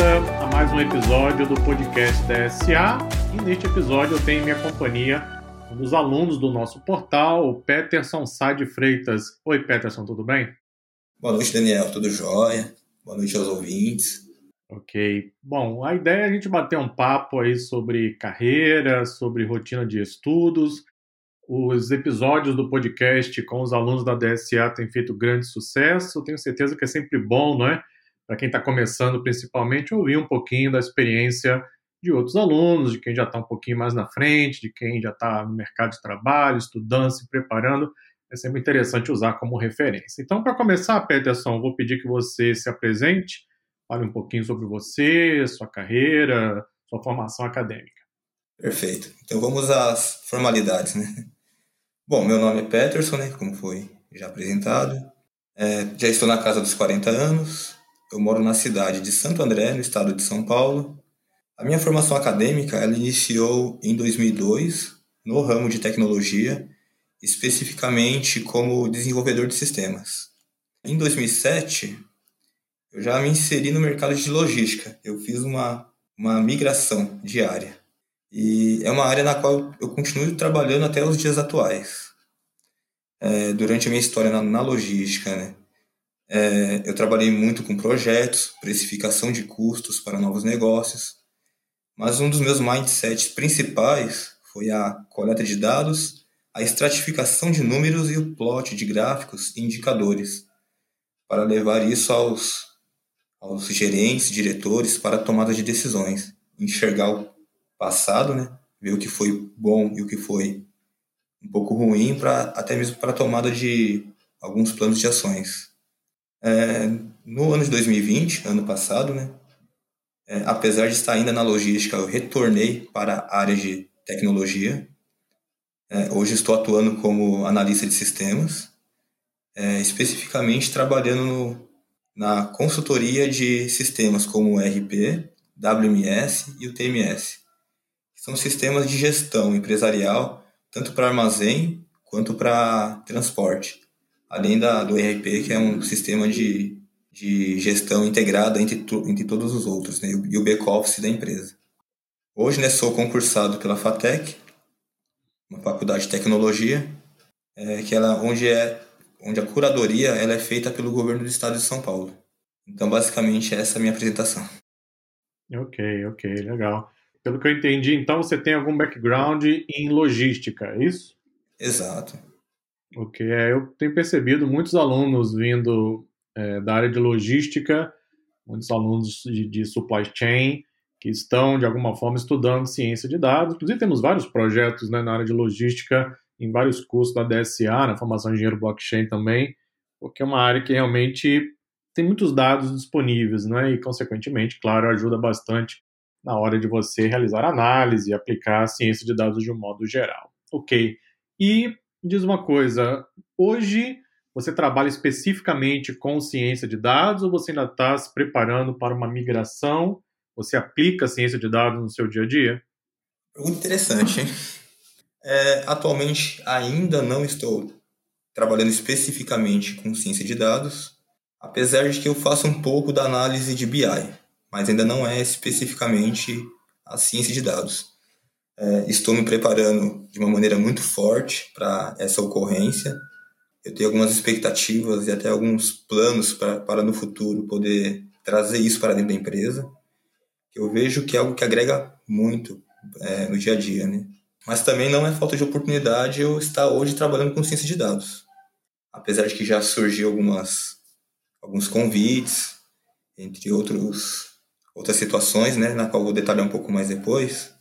bem-vinda a mais um episódio do podcast DSA. E neste episódio eu tenho em minha companhia um dos alunos do nosso portal, o Peterson Sade Freitas. Oi, Peterson, tudo bem? Boa noite, Daniel. Tudo jóia? Boa noite aos ouvintes. Ok. Bom, a ideia é a gente bater um papo aí sobre carreira, sobre rotina de estudos. Os episódios do podcast com os alunos da DSA têm feito grande sucesso. Tenho certeza que é sempre bom, não é? Para quem está começando, principalmente, ouvir um pouquinho da experiência de outros alunos, de quem já está um pouquinho mais na frente, de quem já está no mercado de trabalho, estudando, se preparando. É sempre interessante usar como referência. Então, para começar, Peterson, vou pedir que você se apresente, fale um pouquinho sobre você, sua carreira, sua formação acadêmica. Perfeito. Então vamos às formalidades, né? Bom, meu nome é Peterson, né, como foi já apresentado. É, já estou na casa dos 40 anos, eu moro na cidade de Santo André, no estado de São Paulo. A minha formação acadêmica ela iniciou em 2002 no ramo de tecnologia, especificamente como desenvolvedor de sistemas. Em 2007, eu já me inseri no mercado de logística. Eu fiz uma, uma migração diária. E é uma área na qual eu continuo trabalhando até os dias atuais. É, durante a minha história na, na logística, né? É, eu trabalhei muito com projetos, precificação de custos para novos negócios, mas um dos meus mindsets principais foi a coleta de dados, a estratificação de números e o plot de gráficos e indicadores, para levar isso aos, aos gerentes, diretores, para tomada de decisões, enxergar o passado, né? ver o que foi bom e o que foi um pouco ruim, para até mesmo para a tomada de alguns planos de ações. É, no ano de 2020, ano passado, né, é, apesar de estar ainda na logística, eu retornei para a área de tecnologia. É, hoje estou atuando como analista de sistemas, é, especificamente trabalhando no, na consultoria de sistemas como o RP, WMS e o TMS, que são sistemas de gestão empresarial, tanto para armazém quanto para transporte além da, do ERP, que é um sistema de, de gestão integrada entre, entre todos os outros, né, e o back-office da empresa. Hoje né, sou concursado pela FATEC, uma faculdade de tecnologia, é, que ela, onde, é, onde a curadoria ela é feita pelo governo do estado de São Paulo. Então, basicamente, essa é a minha apresentação. Ok, ok, legal. Pelo que eu entendi, então você tem algum background em logística, é isso? Exato. Ok, é, eu tenho percebido muitos alunos vindo é, da área de logística, muitos alunos de, de, supply chain, que estão, de alguma forma, estudando ciência de dados. Inclusive, temos vários projetos né, na área de logística, em vários cursos da DSA, na formação de engenheiro blockchain também, porque é uma área que realmente tem muitos dados disponíveis, né, e, consequentemente, claro, ajuda bastante na hora de você realizar análise e aplicar a ciência de dados de um modo geral. Ok. E diz uma coisa, hoje você trabalha especificamente com ciência de dados ou você ainda está se preparando para uma migração? Você aplica ciência de dados no seu dia a dia? Muito interessante. É, atualmente ainda não estou trabalhando especificamente com ciência de dados, apesar de que eu faço um pouco da análise de BI, mas ainda não é especificamente a ciência de dados. É, estou me preparando de uma maneira muito forte para essa ocorrência. Eu tenho algumas expectativas e até alguns planos pra, para no futuro poder trazer isso para dentro da empresa. Eu vejo que é algo que agrega muito é, no dia a dia, né? Mas também não é falta de oportunidade eu estar hoje trabalhando com ciência de dados. Apesar de que já surgiu algumas alguns convites, entre outros outras situações, né, na qual vou detalhar um pouco mais depois.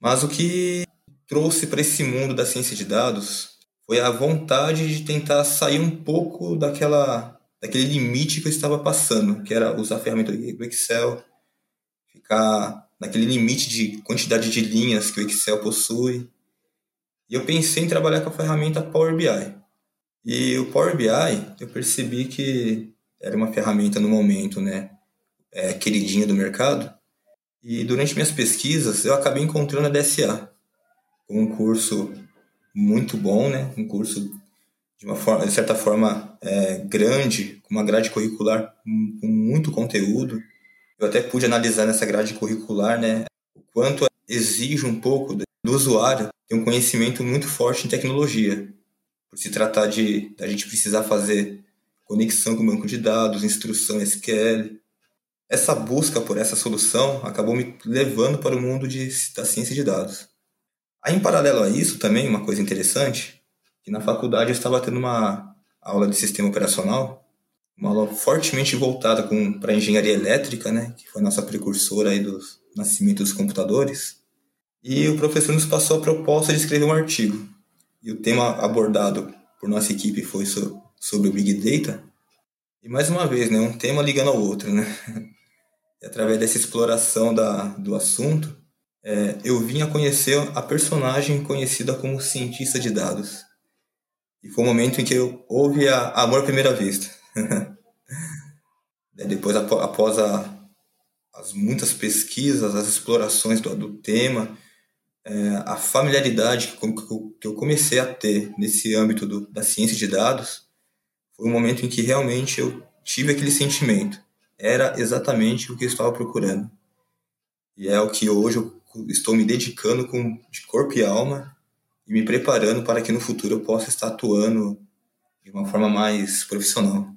Mas o que trouxe para esse mundo da ciência de dados foi a vontade de tentar sair um pouco daquela daquele limite que eu estava passando, que era usar a ferramenta do Excel, ficar naquele limite de quantidade de linhas que o Excel possui. E eu pensei em trabalhar com a ferramenta Power BI. E o Power BI, eu percebi que era uma ferramenta no momento, né, é, queridinha do mercado, e durante minhas pesquisas, eu acabei encontrando a DSA, um curso muito bom, né? Um curso de uma forma, de certa forma, é, grande, com uma grade curricular com muito conteúdo. Eu até pude analisar nessa grade curricular, né, o quanto exige um pouco do usuário ter um conhecimento muito forte em tecnologia, por se tratar de a gente precisar fazer conexão com o banco de dados, instrução SQL. Essa busca por essa solução acabou me levando para o mundo de, da ciência de dados. Aí, em paralelo a isso, também, uma coisa interessante, que na faculdade eu estava tendo uma aula de sistema operacional, uma aula fortemente voltada para a engenharia elétrica, né, que foi a nossa precursora aí do nascimento dos computadores. E o professor nos passou a proposta de escrever um artigo. E o tema abordado por nossa equipe foi so, sobre o Big Data. E mais uma vez, né, um tema ligando ao outro. Né? Através dessa exploração da, do assunto, é, eu vim a conhecer a personagem conhecida como cientista de dados. E foi o um momento em que eu houve a, amor à primeira vista. Depois, após a, as muitas pesquisas, as explorações do, do tema, é, a familiaridade que, que eu comecei a ter nesse âmbito do, da ciência de dados foi um momento em que realmente eu tive aquele sentimento. Era exatamente o que eu estava procurando. E é o que hoje eu estou me dedicando com, de corpo e alma e me preparando para que no futuro eu possa estar atuando de uma forma mais profissional.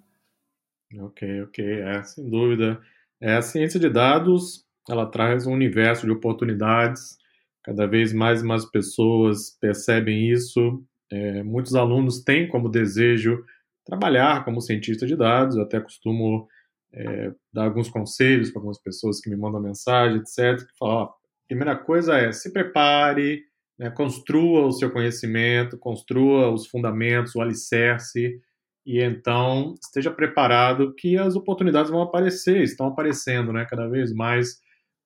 Ok, ok, é, sem dúvida. É, a ciência de dados, ela traz um universo de oportunidades Cada vez mais e mais pessoas percebem isso. É, muitos alunos têm como desejo trabalhar como cientista de dados. Eu até costumo é, dar alguns conselhos para algumas pessoas que me mandam mensagem, etc. Que falam: ó, primeira coisa é se prepare, né, construa o seu conhecimento, construa os fundamentos, o alicerce, e então esteja preparado que as oportunidades vão aparecer, estão aparecendo, né, cada vez mais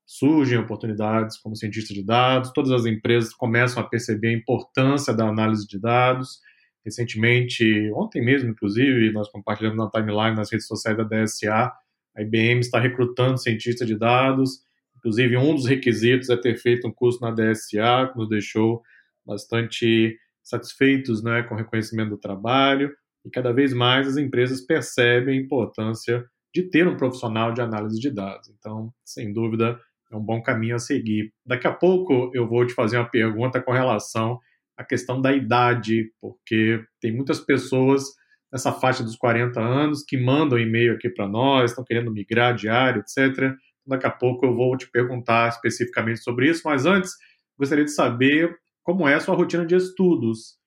surgem oportunidades como cientista de dados, todas as empresas começam a perceber a importância da análise de dados. Recentemente, ontem mesmo, inclusive, nós compartilhamos na timeline nas redes sociais da DSA, a IBM está recrutando cientista de dados. Inclusive, um dos requisitos é ter feito um curso na DSA, que nos deixou bastante satisfeitos né, com o reconhecimento do trabalho. E cada vez mais as empresas percebem a importância de ter um profissional de análise de dados. Então, sem dúvida, é um bom caminho a seguir. Daqui a pouco eu vou te fazer uma pergunta com relação à questão da idade, porque tem muitas pessoas nessa faixa dos 40 anos que mandam e-mail aqui para nós, estão querendo migrar de área, etc. Daqui a pouco eu vou te perguntar especificamente sobre isso, mas antes gostaria de saber como é a sua rotina de estudos.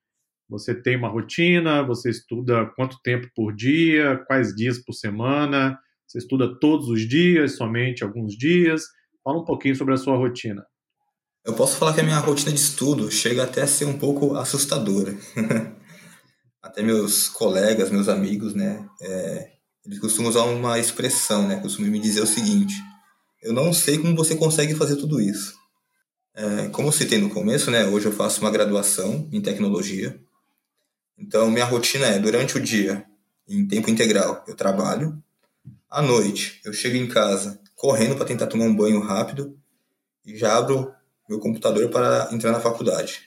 Você tem uma rotina? Você estuda quanto tempo por dia? Quais dias por semana? Você estuda todos os dias, somente alguns dias? Fala um pouquinho sobre a sua rotina. Eu posso falar que a minha rotina de estudo chega até a ser um pouco assustadora. até meus colegas, meus amigos, né, é, eles costumam usar uma expressão, né, costumam me dizer o seguinte: eu não sei como você consegue fazer tudo isso. É, como eu citei no começo, né, hoje eu faço uma graduação em tecnologia. Então, minha rotina é durante o dia, em tempo integral, eu trabalho. À noite, eu chego em casa, correndo para tentar tomar um banho rápido e já abro meu computador para entrar na faculdade.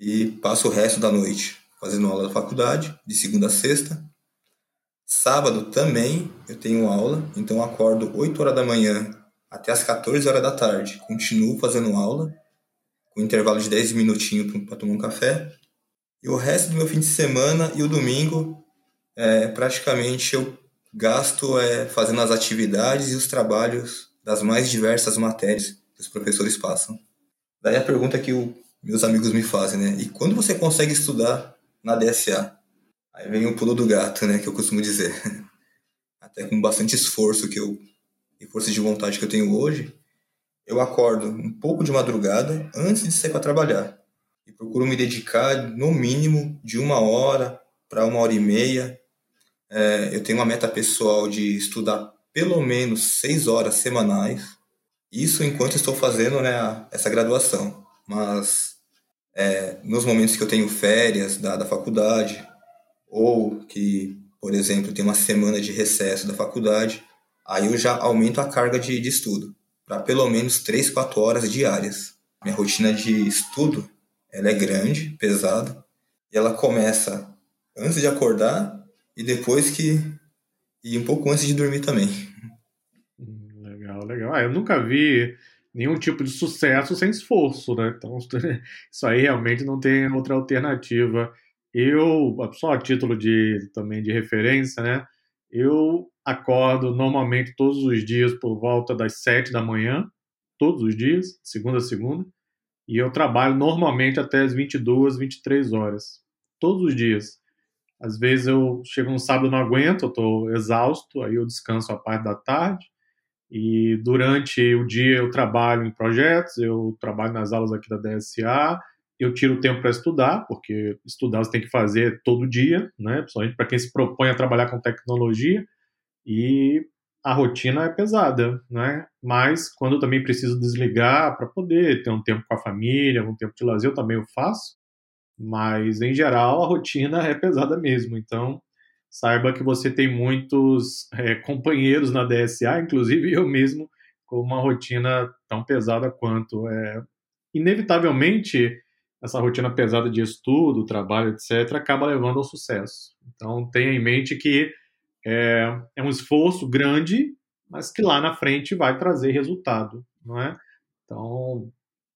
E passo o resto da noite fazendo aula da faculdade, de segunda a sexta. Sábado também eu tenho aula, então acordo 8 horas da manhã até as 14 horas da tarde. Continuo fazendo aula, com intervalo de 10 minutinhos para tomar um café. E o resto do meu fim de semana e o domingo, é, praticamente eu gasto é, fazendo as atividades e os trabalhos das mais diversas matérias que os professores passam. Daí a pergunta que o, meus amigos me fazem, né? E quando você consegue estudar na DSA? Aí vem o pulo do gato, né? Que eu costumo dizer. Até com bastante esforço que eu e força de vontade que eu tenho hoje, eu acordo um pouco de madrugada antes de sair para trabalhar e procuro me dedicar no mínimo de uma hora para uma hora e meia é, eu tenho uma meta pessoal de estudar pelo menos seis horas semanais. Isso enquanto estou fazendo né, essa graduação. Mas é, nos momentos que eu tenho férias da, da faculdade, ou que, por exemplo, tem uma semana de recesso da faculdade, aí eu já aumento a carga de, de estudo para pelo menos 3, 4 horas diárias. Minha rotina de estudo ela é grande, pesada, e ela começa antes de acordar e depois que. E um pouco antes de dormir também. Legal, legal. Ah, eu nunca vi nenhum tipo de sucesso sem esforço, né? Então, isso aí realmente não tem outra alternativa. Eu, só a título de também de referência, né? Eu acordo normalmente todos os dias por volta das sete da manhã, todos os dias, segunda a segunda, e eu trabalho normalmente até as 22, 23 horas, todos os dias. Às vezes eu chego no sábado não aguento, eu estou exausto, aí eu descanso a parte da tarde. E durante o dia eu trabalho em projetos, eu trabalho nas aulas aqui da DSA, eu tiro tempo para estudar, porque estudar você tem que fazer todo dia, né? Principalmente para quem se propõe a trabalhar com tecnologia. E a rotina é pesada, né? Mas quando eu também preciso desligar para poder ter um tempo com a família, um tempo de lazer, eu também o faço. Mas, em geral, a rotina é pesada mesmo. Então, saiba que você tem muitos é, companheiros na DSA, inclusive eu mesmo, com uma rotina tão pesada quanto. É, inevitavelmente, essa rotina pesada de estudo, trabalho, etc., acaba levando ao sucesso. Então, tenha em mente que é, é um esforço grande, mas que lá na frente vai trazer resultado, não é? Então,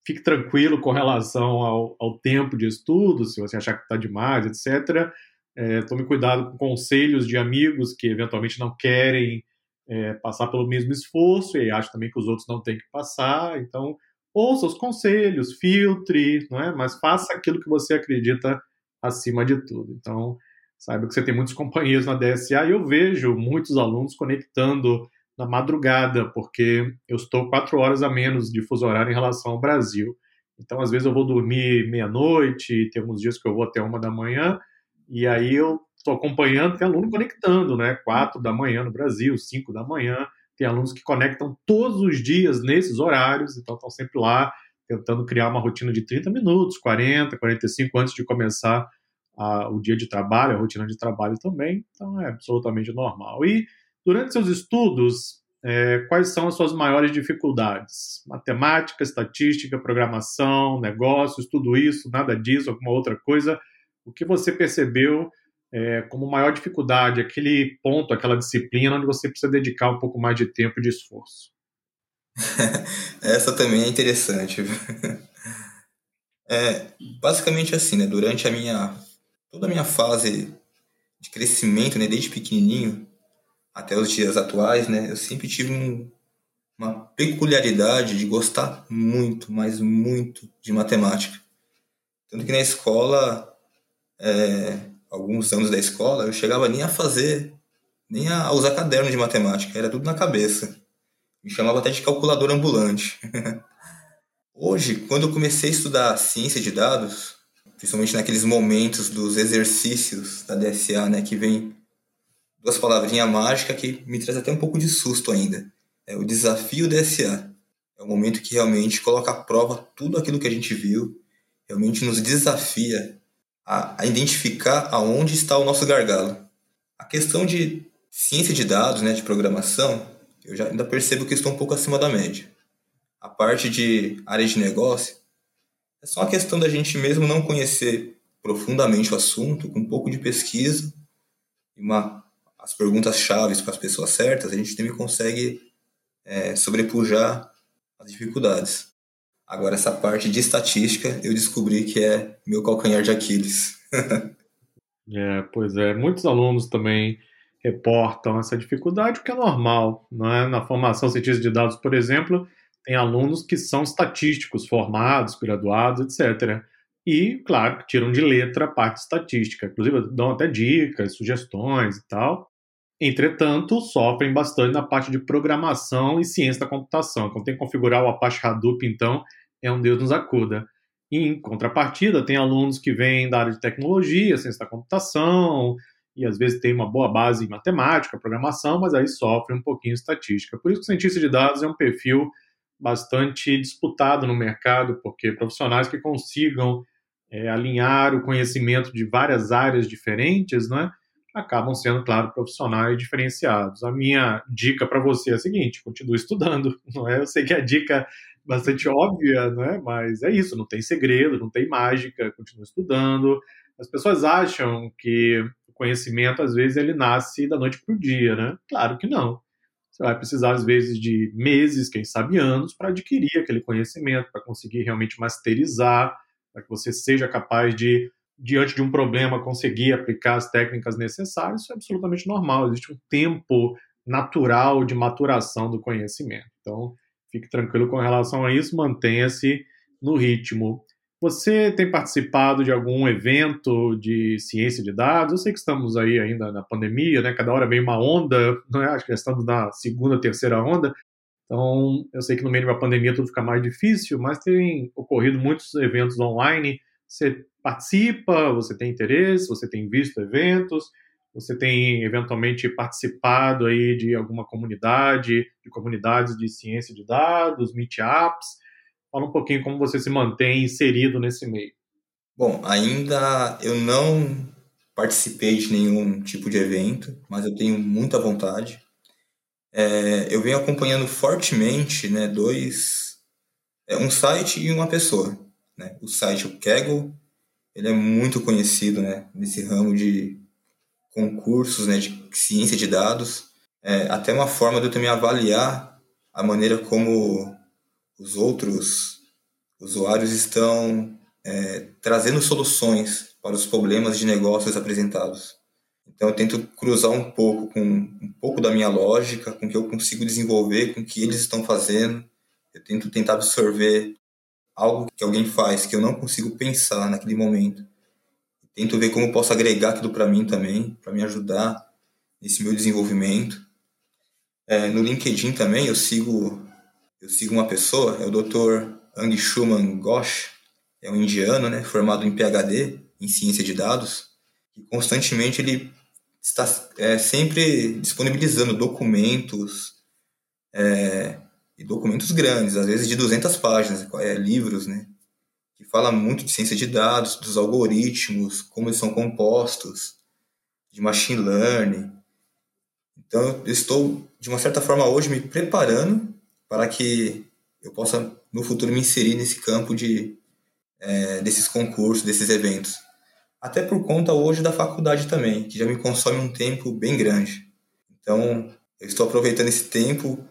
fique tranquilo com relação ao, ao tempo de estudo, se você achar que está demais, etc. É, tome cuidado com conselhos de amigos que eventualmente não querem é, passar pelo mesmo esforço e acham também que os outros não têm que passar. Então, ouça os conselhos, filtre, não é? mas faça aquilo que você acredita acima de tudo. Então, saiba que você tem muitos companheiros na DSA e eu vejo muitos alunos conectando na madrugada, porque eu estou quatro horas a menos de fuso horário em relação ao Brasil. Então, às vezes, eu vou dormir meia-noite, tem alguns dias que eu vou até uma da manhã, e aí eu estou acompanhando, tem aluno conectando, né? Quatro da manhã no Brasil, cinco da manhã. Tem alunos que conectam todos os dias nesses horários, então estão sempre lá tentando criar uma rotina de 30 minutos, 40, 45 antes de começar a, o dia de trabalho, a rotina de trabalho também. Então é absolutamente normal. E Durante seus estudos, é, quais são as suas maiores dificuldades? Matemática, estatística, programação, negócios, tudo isso, nada disso, alguma outra coisa? O que você percebeu é, como maior dificuldade, aquele ponto, aquela disciplina onde você precisa dedicar um pouco mais de tempo e de esforço? Essa também é interessante. É, basicamente assim, né? Durante a minha toda a minha fase de crescimento, né, desde pequenininho, até os dias atuais, né, eu sempre tive um, uma peculiaridade de gostar muito, mas muito de matemática. Tanto que na escola, é, alguns anos da escola, eu chegava nem a fazer, nem a usar caderno de matemática, era tudo na cabeça. Me chamava até de calculador ambulante. Hoje, quando eu comecei a estudar ciência de dados, principalmente naqueles momentos dos exercícios da DSA, né, que vem duas palavrinhas mágicas que me traz até um pouco de susto ainda. É o desafio DSA. É o momento que realmente coloca à prova tudo aquilo que a gente viu, realmente nos desafia a, a identificar aonde está o nosso gargalo. A questão de ciência de dados, né, de programação, eu já ainda percebo que estou um pouco acima da média. A parte de área de negócio é só uma questão da gente mesmo não conhecer profundamente o assunto, com um pouco de pesquisa e uma as perguntas chaves para as pessoas certas, a gente também consegue é, sobrepujar as dificuldades. Agora, essa parte de estatística, eu descobri que é meu calcanhar de Aquiles. é, pois é. Muitos alunos também reportam essa dificuldade, o que é normal. É? Na formação cientista de dados, por exemplo, tem alunos que são estatísticos, formados, graduados, etc. E, claro, tiram de letra a parte estatística. Inclusive, dão até dicas, sugestões e tal. Entretanto, sofrem bastante na parte de programação e ciência da computação. Quando tem que configurar o Apache Hadoop, então, é um Deus nos acuda. Em contrapartida, tem alunos que vêm da área de tecnologia, ciência da computação, e às vezes tem uma boa base em matemática, programação, mas aí sofrem um pouquinho de estatística. Por isso que o cientista de dados é um perfil bastante disputado no mercado, porque profissionais que consigam é, alinhar o conhecimento de várias áreas diferentes, né, acabam sendo, claro, profissionais diferenciados. A minha dica para você é a seguinte: continue estudando. Não é? Eu sei que a dica é bastante óbvia, não é? mas é isso, não tem segredo, não tem mágica, continue estudando. As pessoas acham que o conhecimento, às vezes, ele nasce da noite para o dia, né? Claro que não. você vai precisar, às vezes, de meses, quem sabe anos, para adquirir aquele conhecimento, para conseguir realmente masterizar, para que você seja capaz de, diante de um problema, conseguir aplicar as técnicas necessárias. Isso é absolutamente normal, existe um tempo natural de maturação do conhecimento. Então, fique tranquilo com relação a isso, mantenha-se no ritmo. Você tem participado de algum evento de ciência de dados? Eu sei que estamos aí ainda na pandemia, né? Cada hora vem uma onda, não é? Acho que estamos na segunda, terceira onda. Então, eu sei que no meio da pandemia tudo fica mais difícil, mas tem ocorrido muitos eventos online. Você participa, você tem interesse, você tem visto eventos, você tem eventualmente participado aí de alguma comunidade, de comunidades de ciência de dados, meetups. Fala um pouquinho como você se mantém inserido nesse meio. Bom, ainda eu não participei de nenhum tipo de evento, mas eu tenho muita vontade. É, eu venho acompanhando fortemente né, dois, é, um site e uma pessoa. Né? O site, o Kaggle, ele é muito conhecido né, nesse ramo de concursos né, de ciência de dados. É, até uma forma de eu também avaliar a maneira como os outros usuários estão é, trazendo soluções para os problemas de negócios apresentados. Então eu tento cruzar um pouco com um pouco da minha lógica, com o que eu consigo desenvolver, com o que eles estão fazendo. Eu tento tentar absorver algo que alguém faz que eu não consigo pensar naquele momento. Tento ver como posso agregar aquilo para mim também, para me ajudar nesse meu desenvolvimento. É, no LinkedIn também eu sigo eu sigo uma pessoa, é o Dr. Anshuman Ghosh, é um indiano, né, formado em PhD, em ciência de dados, e constantemente ele está é, sempre disponibilizando documentos, é, e documentos grandes, às vezes de 200 páginas, é, livros, né, que fala muito de ciência de dados, dos algoritmos, como eles são compostos, de machine learning. Então, eu estou, de uma certa forma, hoje me preparando para que eu possa no futuro me inserir nesse campo de é, desses concursos, desses eventos. Até por conta hoje da faculdade também, que já me consome um tempo bem grande. Então, eu estou aproveitando esse tempo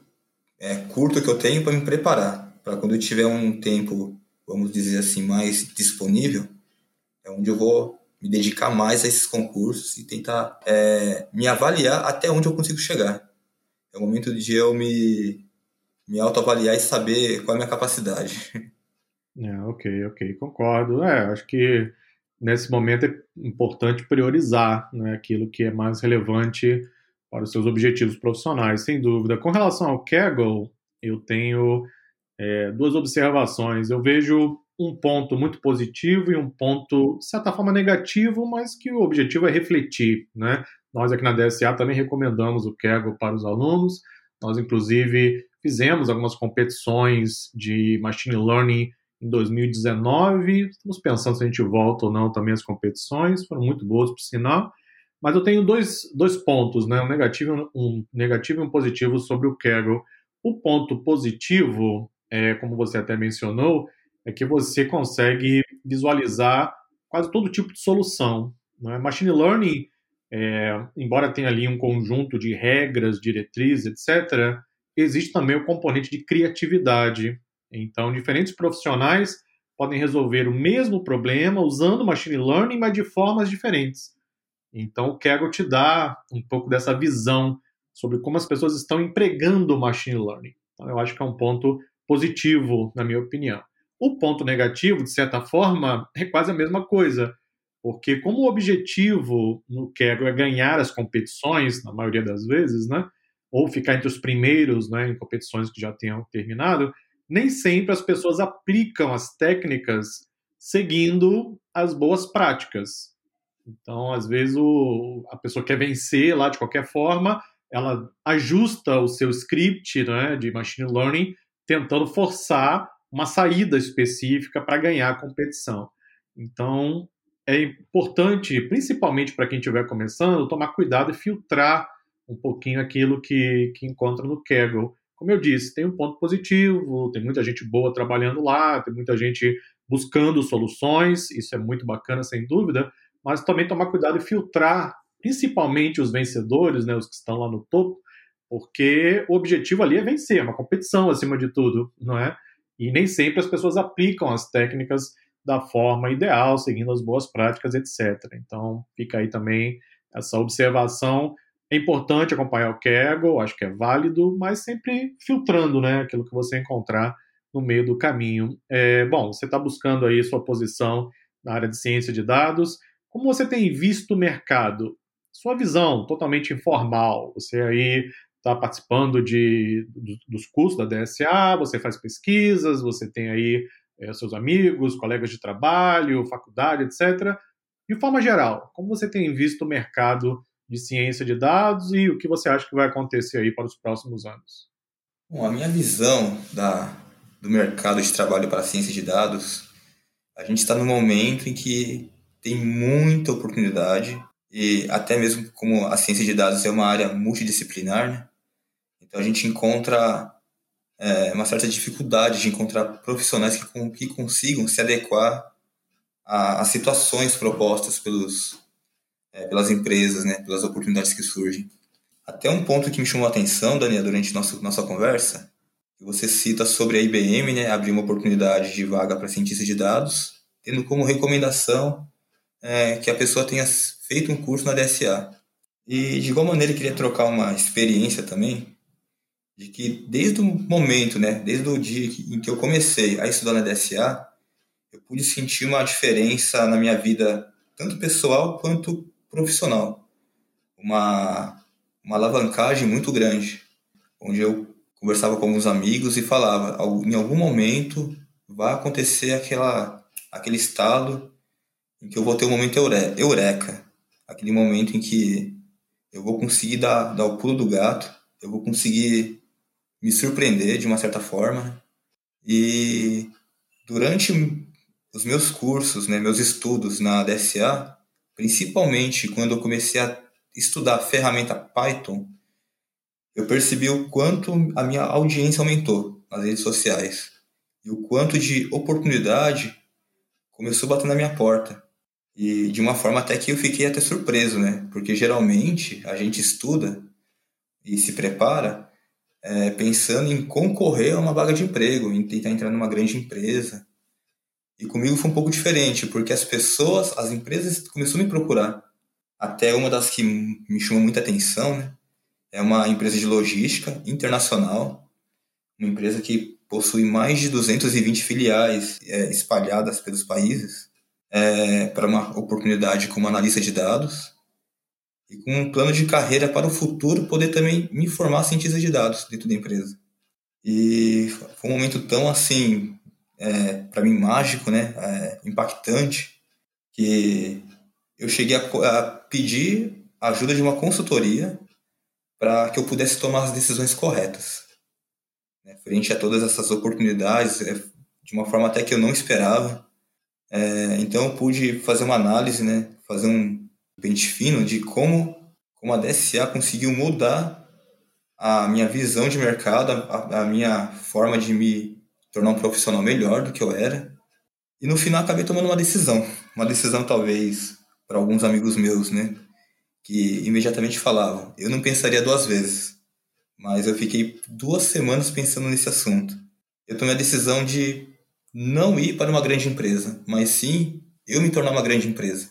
é, curto que eu tenho para me preparar, para quando eu tiver um tempo, vamos dizer assim, mais disponível, é onde eu vou me dedicar mais a esses concursos e tentar é, me avaliar até onde eu consigo chegar. É o momento de eu me me autoavaliar e saber qual é a minha capacidade. É, ok, ok, concordo. É, acho que nesse momento é importante priorizar né, aquilo que é mais relevante para os seus objetivos profissionais, sem dúvida. Com relação ao Kaggle, eu tenho é, duas observações. Eu vejo um ponto muito positivo e um ponto, de certa forma, negativo, mas que o objetivo é refletir. Né? Nós aqui na DSA também recomendamos o Kaggle para os alunos. Nós, inclusive, Fizemos algumas competições de machine learning em 2019. Estamos pensando se a gente volta ou não também às competições. Foram muito boas, por sinal. Mas eu tenho dois, dois pontos, né? um, negativo, um negativo e um positivo sobre o Kaggle. O ponto positivo, é, como você até mencionou, é que você consegue visualizar quase todo tipo de solução. Né? Machine Learning, é, embora tenha ali um conjunto de regras, diretrizes, etc., existe também o componente de criatividade. Então, diferentes profissionais podem resolver o mesmo problema usando machine learning, mas de formas diferentes. Então, o Kaggle te dá um pouco dessa visão sobre como as pessoas estão empregando o machine learning. Então, eu acho que é um ponto positivo, na minha opinião. O ponto negativo, de certa forma, é quase a mesma coisa, porque como o objetivo no Kaggle é ganhar as competições, na maioria das vezes, né? ou ficar entre os primeiros né, em competições que já tenham terminado, nem sempre as pessoas aplicam as técnicas seguindo as boas práticas. Então, às vezes, o, a pessoa quer vencer lá de qualquer forma, ela ajusta o seu script né, de machine learning, tentando forçar uma saída específica para ganhar a competição. Então, é importante, principalmente para quem estiver começando, tomar cuidado e filtrar um pouquinho aquilo que, que encontra no Kaggle. Como eu disse, tem um ponto positivo, tem muita gente boa trabalhando lá, tem muita gente buscando soluções, isso é muito bacana, sem dúvida, mas também tomar cuidado e filtrar, principalmente os vencedores, né, os que estão lá no topo, porque o objetivo ali é vencer, é uma competição acima de tudo, não é? E nem sempre as pessoas aplicam as técnicas da forma ideal, seguindo as boas práticas, etc. Então, fica aí também essa observação. É importante acompanhar o Kaggle, acho que é válido, mas sempre filtrando né, aquilo que você encontrar no meio do caminho. É, bom, você está buscando aí sua posição na área de ciência de dados. Como você tem visto o mercado? Sua visão totalmente informal. Você aí está participando de, dos cursos da DSA, você faz pesquisas, você tem aí é, seus amigos, colegas de trabalho, faculdade, etc. De forma geral, como você tem visto o mercado de ciência de dados e o que você acha que vai acontecer aí para os próximos anos? Bom, a minha visão da, do mercado de trabalho para ciência de dados, a gente está no momento em que tem muita oportunidade e até mesmo como a ciência de dados é uma área multidisciplinar, né? então a gente encontra é, uma certa dificuldade de encontrar profissionais que, que consigam se adequar às situações propostas pelos, é, pelas empresas, né, pelas oportunidades que surgem. Até um ponto que me chamou a atenção, Daniel, durante nossa, nossa conversa, que você cita sobre a IBM né, abrir uma oportunidade de vaga para cientista de dados, tendo como recomendação é, que a pessoa tenha feito um curso na DSA. E de igual maneira eu queria trocar uma experiência também, de que desde o momento, né, desde o dia em que eu comecei a estudar na DSA, eu pude sentir uma diferença na minha vida, tanto pessoal quanto profissional. Uma, uma alavancagem muito grande, onde eu conversava com alguns amigos e falava, em algum momento vai acontecer aquela, aquele estado em que eu vou ter um momento eureka, aquele momento em que eu vou conseguir dar, dar o pulo do gato, eu vou conseguir me surpreender de uma certa forma. E durante os meus cursos, né, meus estudos na DSA, principalmente quando eu comecei a estudar a ferramenta Python, eu percebi o quanto a minha audiência aumentou nas redes sociais e o quanto de oportunidade começou a bater na minha porta. E de uma forma até que eu fiquei até surpreso, né? Porque geralmente a gente estuda e se prepara é, pensando em concorrer a uma vaga de emprego, em tentar entrar numa grande empresa. E comigo foi um pouco diferente, porque as pessoas, as empresas começaram a me procurar. Até uma das que me chamou muita atenção, né? É uma empresa de logística internacional, uma empresa que possui mais de 220 filiais é, espalhadas pelos países, é, para uma oportunidade como analista de dados e com um plano de carreira para o futuro poder também me formar cientista de dados dentro da empresa. E foi um momento tão assim, é, para mim mágico, né, é, impactante, que eu cheguei a, a pedir ajuda de uma consultoria para que eu pudesse tomar as decisões corretas. Né, frente a todas essas oportunidades, é, de uma forma até que eu não esperava. É, então eu pude fazer uma análise, né, fazer um, pente fino de como, como a DSA conseguiu mudar a minha visão de mercado, a, a minha forma de me tornar um profissional melhor do que eu era. E no final acabei tomando uma decisão, uma decisão talvez para alguns amigos meus, né, que imediatamente falavam, eu não pensaria duas vezes, mas eu fiquei duas semanas pensando nesse assunto. Eu tomei a decisão de não ir para uma grande empresa, mas sim eu me tornar uma grande empresa.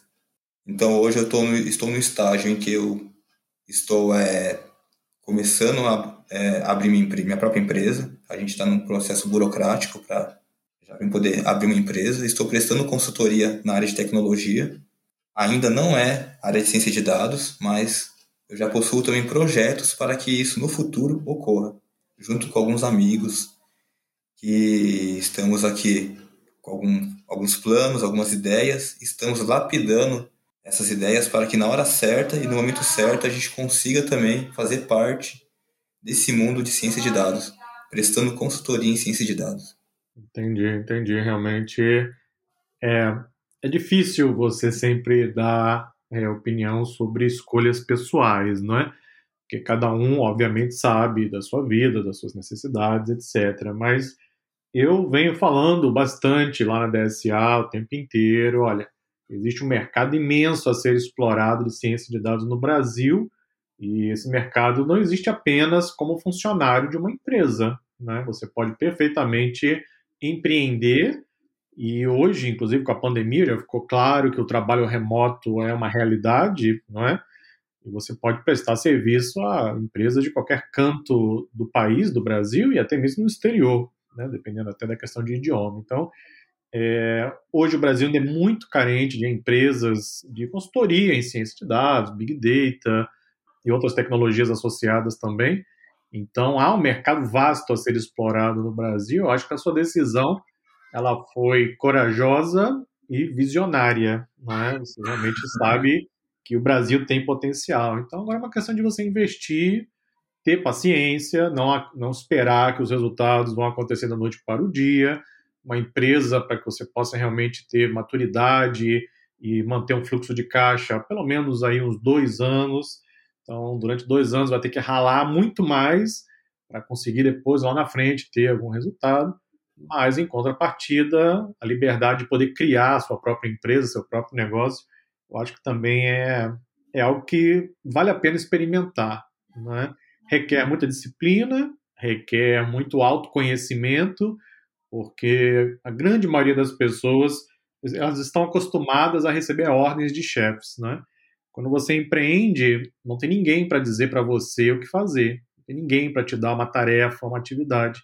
Então hoje eu no, estou no estágio em que eu estou é, começando a é, abrir minha, minha, própria empresa. A gente está num processo burocrático para poder abrir uma empresa. Estou prestando consultoria na área de tecnologia. Ainda não é área de ciência de dados, mas eu já possuo também projetos para que isso no futuro ocorra, junto com alguns amigos que estamos aqui com algum, alguns planos, algumas ideias, estamos lapidando essas ideias para que na hora certa e no momento certo a gente consiga também fazer parte desse mundo de ciência de dados, prestando consultoria em ciência de dados. Entendi, entendi. Realmente é, é difícil você sempre dar é, opinião sobre escolhas pessoais, não é? Porque cada um, obviamente, sabe da sua vida, das suas necessidades, etc. Mas eu venho falando bastante lá na DSA o tempo inteiro, olha, Existe um mercado imenso a ser explorado de ciência de dados no Brasil E esse mercado não existe apenas como funcionário de uma empresa. Né? Você pode perfeitamente empreender e hoje, inclusive com a pandemia, já ficou claro que o trabalho remoto é uma realidade, não é? E você pode prestar serviço a empresas de qualquer canto do país, do Brasil e até mesmo no exterior, né? dependendo até da questão de idioma. Então, é, hoje o Brasil ainda é muito carente de empresas de consultoria em ciência de dados, big data e outras tecnologias associadas também. Então, há um mercado vasto a ser explorado no Brasil. Eu acho que a sua decisão ela foi corajosa e visionária. Né? Você realmente sabe que o Brasil tem potencial. Então, agora é uma questão de você investir, ter paciência, não, não esperar que os resultados vão acontecer da noite para o dia. Uma empresa para que você possa realmente ter maturidade e manter um fluxo de caixa pelo menos aí uns dois anos. Então, durante dois anos vai ter que ralar muito mais para conseguir depois, lá na frente, ter algum resultado mas em contrapartida, a liberdade de poder criar a sua própria empresa, seu próprio negócio, eu acho que também é, é algo que vale a pena experimentar. Né? Requer muita disciplina, requer muito autoconhecimento, porque a grande maioria das pessoas elas estão acostumadas a receber ordens de chefes, né? Quando você empreende, não tem ninguém para dizer para você o que fazer, não tem ninguém para te dar uma tarefa, uma atividade.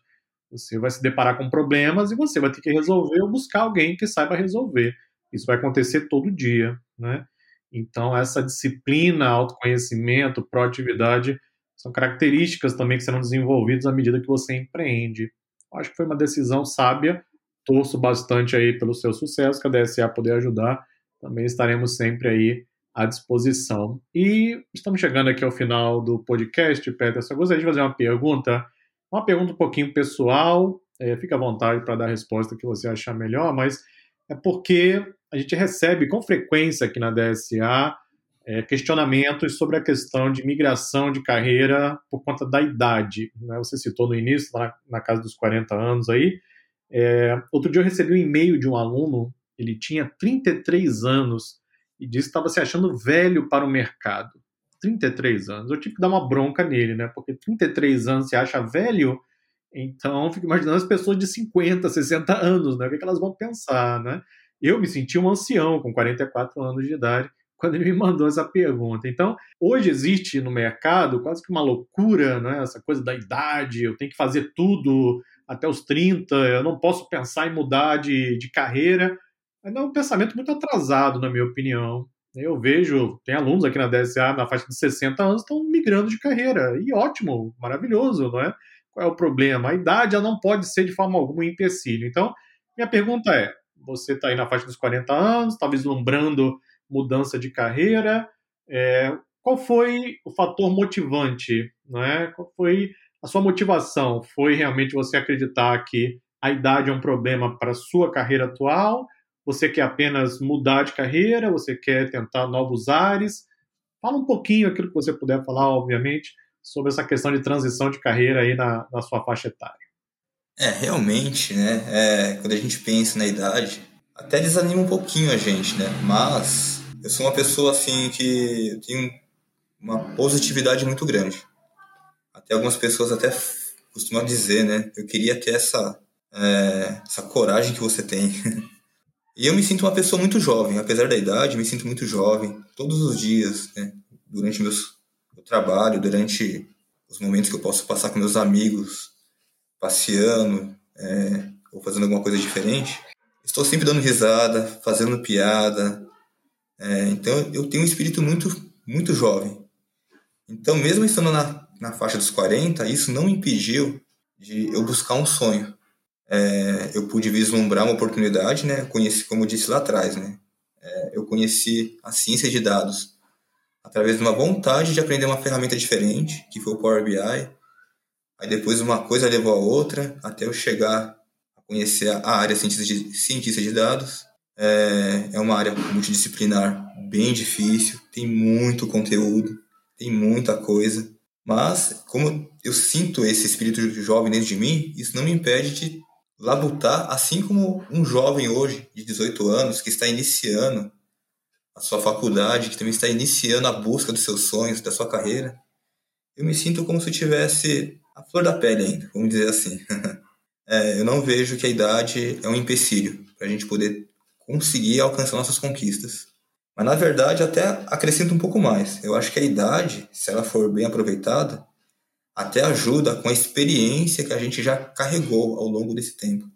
Você vai se deparar com problemas e você vai ter que resolver ou buscar alguém que saiba resolver. Isso vai acontecer todo dia, né? Então, essa disciplina, autoconhecimento, proatividade são características também que serão desenvolvidas à medida que você empreende. Acho que foi uma decisão sábia. Torço bastante aí pelo seu sucesso, que a DSA poder ajudar. Também estaremos sempre aí à disposição. E estamos chegando aqui ao final do podcast, Peterson. Eu gostaria de fazer uma pergunta uma pergunta um pouquinho pessoal, é, fica à vontade para dar a resposta que você achar melhor, mas é porque a gente recebe com frequência aqui na DSA é, questionamentos sobre a questão de migração de carreira por conta da idade. Né? Você citou no início, na, na casa dos 40 anos aí. É, outro dia eu recebi um e-mail de um aluno, ele tinha 33 anos e disse que estava se achando velho para o mercado. 33 anos. Eu tive que dar uma bronca nele, né? Porque 33 anos se acha velho, então fico imaginando as pessoas de 50, 60 anos, né? O que, é que elas vão pensar, né? Eu me senti um ancião com 44 anos de idade quando ele me mandou essa pergunta. Então, hoje existe no mercado quase que uma loucura, né? Essa coisa da idade, eu tenho que fazer tudo até os 30, eu não posso pensar em mudar de, de carreira. É um pensamento muito atrasado, na minha opinião. Eu vejo, tem alunos aqui na DSA na faixa de 60 anos estão migrando de carreira. E ótimo, maravilhoso, não é? Qual é o problema? A idade ela não pode ser de forma alguma um empecilho. Então, minha pergunta é: você está aí na faixa dos 40 anos, está vislumbrando mudança de carreira. É, qual foi o fator motivante? Não é? Qual foi a sua motivação? Foi realmente você acreditar que a idade é um problema para a sua carreira atual? Você quer apenas mudar de carreira? Você quer tentar novos ares? Fala um pouquinho aquilo que você puder falar, obviamente, sobre essa questão de transição de carreira aí na, na sua faixa etária. É, realmente, né? É, quando a gente pensa na idade, até desanima um pouquinho a gente, né? Mas eu sou uma pessoa assim que tem uma positividade muito grande. Até algumas pessoas até costumam dizer, né? Eu queria ter essa, é, essa coragem que você tem. E eu me sinto uma pessoa muito jovem, apesar da idade, me sinto muito jovem todos os dias, né? durante meus, meu trabalho, durante os momentos que eu posso passar com meus amigos, passeando é, ou fazendo alguma coisa diferente. Estou sempre dando risada, fazendo piada. É, então eu tenho um espírito muito, muito jovem. Então, mesmo estando na, na faixa dos 40, isso não impediu de eu buscar um sonho é, eu pude vislumbrar uma oportunidade, né? Conheci, como eu disse lá atrás, né? É, eu conheci a ciência de dados através de uma vontade de aprender uma ferramenta diferente, que foi o Power BI. Aí depois uma coisa levou a outra, até eu chegar a conhecer a área cientista de, cientista de dados. É, é uma área multidisciplinar bem difícil, tem muito conteúdo, tem muita coisa. Mas, como eu sinto esse espírito jovem dentro de mim, isso não me impede de labutar, assim como um jovem hoje de 18 anos que está iniciando a sua faculdade, que também está iniciando a busca dos seus sonhos, da sua carreira, eu me sinto como se eu tivesse a flor da pele ainda, vamos dizer assim. é, eu não vejo que a idade é um empecilho para a gente poder conseguir alcançar nossas conquistas. Mas na verdade até acrescenta um pouco mais. Eu acho que a idade, se ela for bem aproveitada, até ajuda com a experiência que a gente já carregou ao longo desse tempo.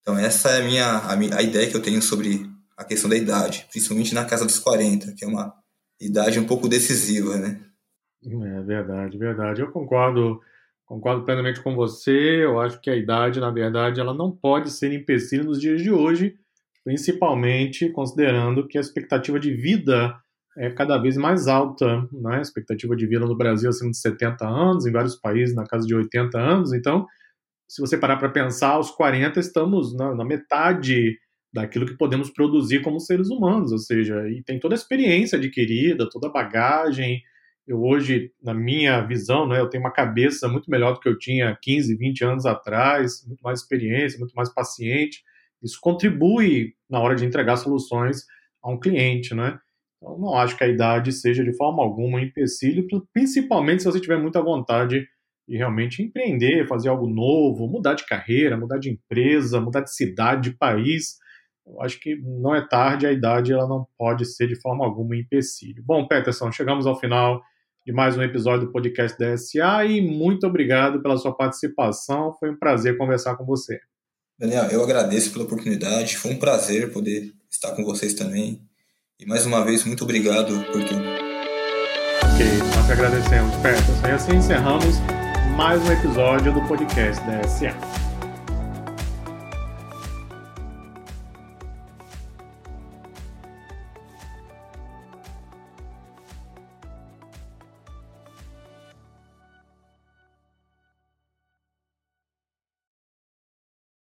Então essa é a minha, a, minha, a ideia que eu tenho sobre a questão da idade, principalmente na casa dos 40, que é uma idade um pouco decisiva, né? É verdade, verdade. Eu concordo, concordo plenamente com você. Eu acho que a idade, na verdade, ela não pode ser empecilho nos dias de hoje, principalmente considerando que a expectativa de vida é cada vez mais alta, né? A expectativa de vida no Brasil acima de 70 anos, em vários países na casa de 80 anos. Então, se você parar para pensar, aos 40 estamos na, na, metade daquilo que podemos produzir como seres humanos, ou seja, e tem toda a experiência adquirida, toda a bagagem. Eu hoje, na minha visão, né, eu tenho uma cabeça muito melhor do que eu tinha 15, 20 anos atrás, muito mais experiência, muito mais paciente. Isso contribui na hora de entregar soluções a um cliente, né? Então, não acho que a idade seja de forma alguma um empecilho, principalmente se você tiver muita vontade de realmente empreender, fazer algo novo, mudar de carreira, mudar de empresa, mudar de cidade, de país. Eu acho que não é tarde, a idade ela não pode ser de forma alguma um empecilho. Bom, Peterson, chegamos ao final de mais um episódio do podcast da SA e muito obrigado pela sua participação. Foi um prazer conversar com você. Daniel, eu agradeço pela oportunidade. Foi um prazer poder estar com vocês também. E mais uma vez, muito obrigado por tudo. Ok, nós agradecemos, Peterson. E assim encerramos mais um episódio do podcast da SA.